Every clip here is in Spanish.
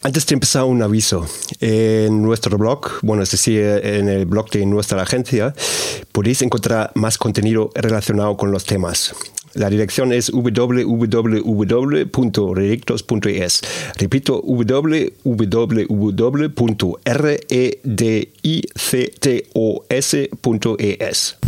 Antes de empezar, un aviso. En nuestro blog, bueno, es decir, en el blog de nuestra agencia, podéis encontrar más contenido relacionado con los temas. La dirección es www.redictos.es. Repito, www.redictos.es.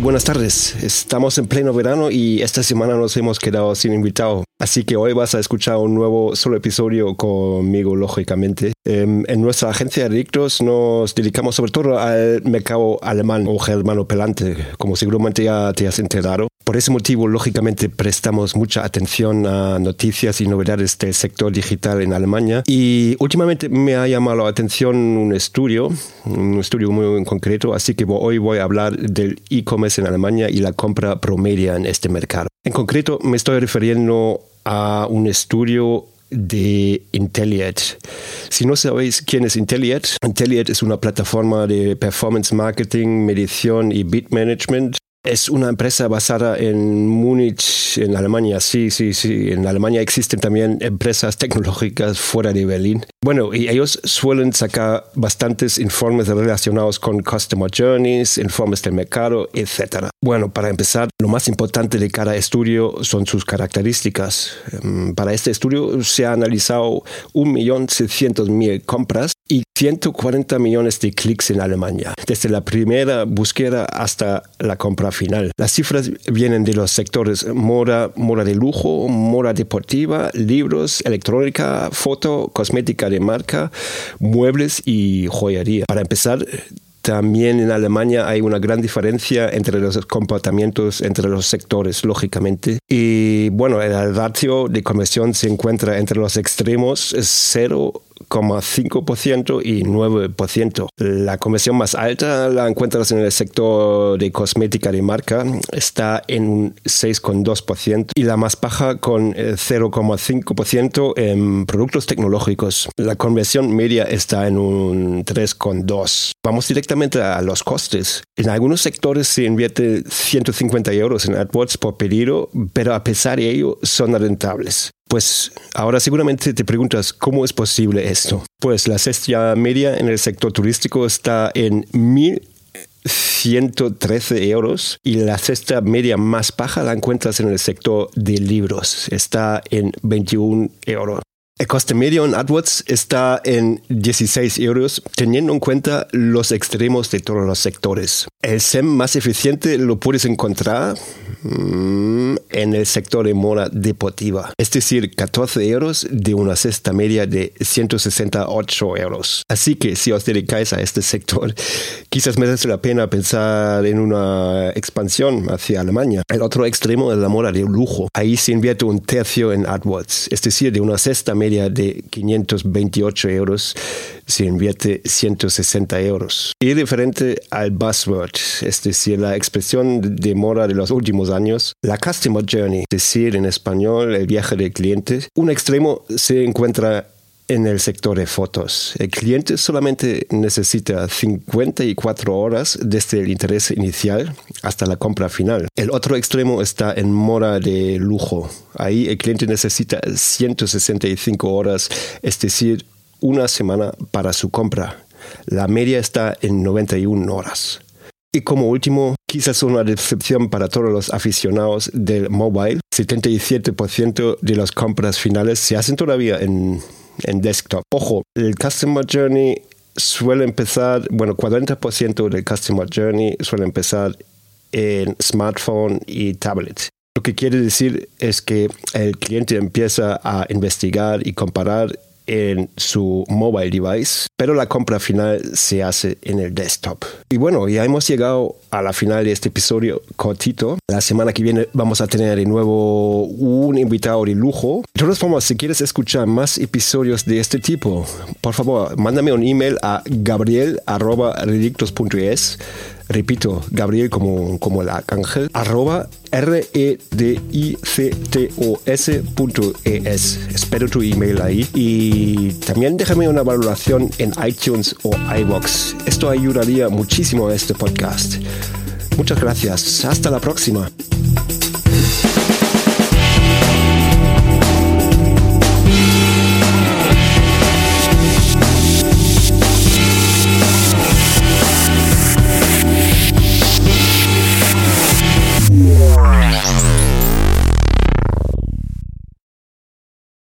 Buenas tardes. Estamos en pleno verano y esta semana nos hemos quedado sin invitado. Así que hoy vas a escuchar un nuevo solo episodio conmigo, lógicamente. Em, en nuestra agencia de adictos nos dedicamos sobre todo al mercado alemán o germano-pelante, como seguramente ya te has enterado. Por ese motivo, lógicamente, prestamos mucha atención a noticias y novedades del sector digital en Alemania. Y últimamente me ha llamado la atención un estudio, un estudio muy en concreto, así que hoy voy a hablar del e-commerce en Alemania y la compra promedia en este mercado. En concreto, me estoy refiriendo a un estudio de Intelliet. Si no sabéis quién es Intelliet, Intelliet es una plataforma de performance marketing, medición y bid management es una empresa basada en Múnich, en Alemania. Sí, sí, sí. En Alemania existen también empresas tecnológicas fuera de Berlín. Bueno, y ellos suelen sacar bastantes informes relacionados con Customer Journeys, informes del mercado, etc. Bueno, para empezar, lo más importante de cada estudio son sus características. Em, Para este estudio se ha analizado 1.600.000 compras y 140 millones de clics en Alemania, desde la primera búsqueda hasta la compra final. Las cifras vienen de los sectores moda, moda de lujo, moda deportiva, libros, electrónica, foto, cosmética de marca, muebles y joyería. Para empezar, también en Alemania hay una gran diferencia entre los comportamientos entre los sectores, lógicamente. Y bueno, el ratio de conversión se encuentra entre los extremos 0,5% y 9%. La conversión más alta la encuentras en el sector de cosmética de marca, está en un 6,2% y la más baja con eh, 0,5% en productos tecnológicos. La conversión media está en un 3,2%. Vamos directamente a los costes. En algunos sectores se invierte 150 euros en AdWords por pedido, pero a pesar de ello son rentables. Pues ahora seguramente te preguntas cómo es posible esto. Pues la cesta media en el sector turístico está en 1.113 euros y la cesta media más baja la encuentras en el sector de libros. Está en 21 euros. El coste medio en AdWords está en 16 euros, teniendo en cuenta los extremos de todos los sectores. El SEM más eficiente lo puedes encontrar mm, en el sector de moda deportiva, es decir, 14 euros de una cesta media de 168 euros. Así que si os dedicáis a este sector, quizás merece la pena pensar en una expansión hacia Alemania. El otro extremo es la moda de lujo. Ahí se invierte un tercio en AdWords, es decir, de una cesta media de 528 euros se invierte 160 euros. Y referente al buzzword, es decir, la expresión de moda de los últimos años, la Customer Journey, es decir, en español, el viaje del cliente, un extremo se encuentra en el sector de fotos. El cliente solamente necesita 54 horas desde el interés inicial hasta la compra final. El otro extremo está en moda de lujo. Ahí el cliente necesita 165 horas, es decir, una semana para su compra. La media está en 91 horas. Y como último, quizás una decepción para todos los aficionados del mobile, 77% de las compras finales se hacen todavía en, en desktop. Ojo, el Customer Journey suele empezar, bueno, 40% del Customer Journey suele empezar en smartphone y tablet. Lo que quiere decir es que el cliente empieza a investigar y comparar en su mobile device, pero la compra final se hace en el desktop. Y bueno, ya hemos llegado a la final de este episodio cortito. La semana que viene vamos a tener de nuevo un invitado de lujo. De todas formas, si quieres escuchar más episodios de este tipo, por favor, mándame un email a gabriel.redictos.es Repito, Gabriel como, como el arcángel, arroba r e d i c t o s .es. Espero tu email ahí. Y también déjame una valoración en iTunes o iBox. Esto ayudaría muchísimo a este podcast. Muchas gracias. Hasta la próxima.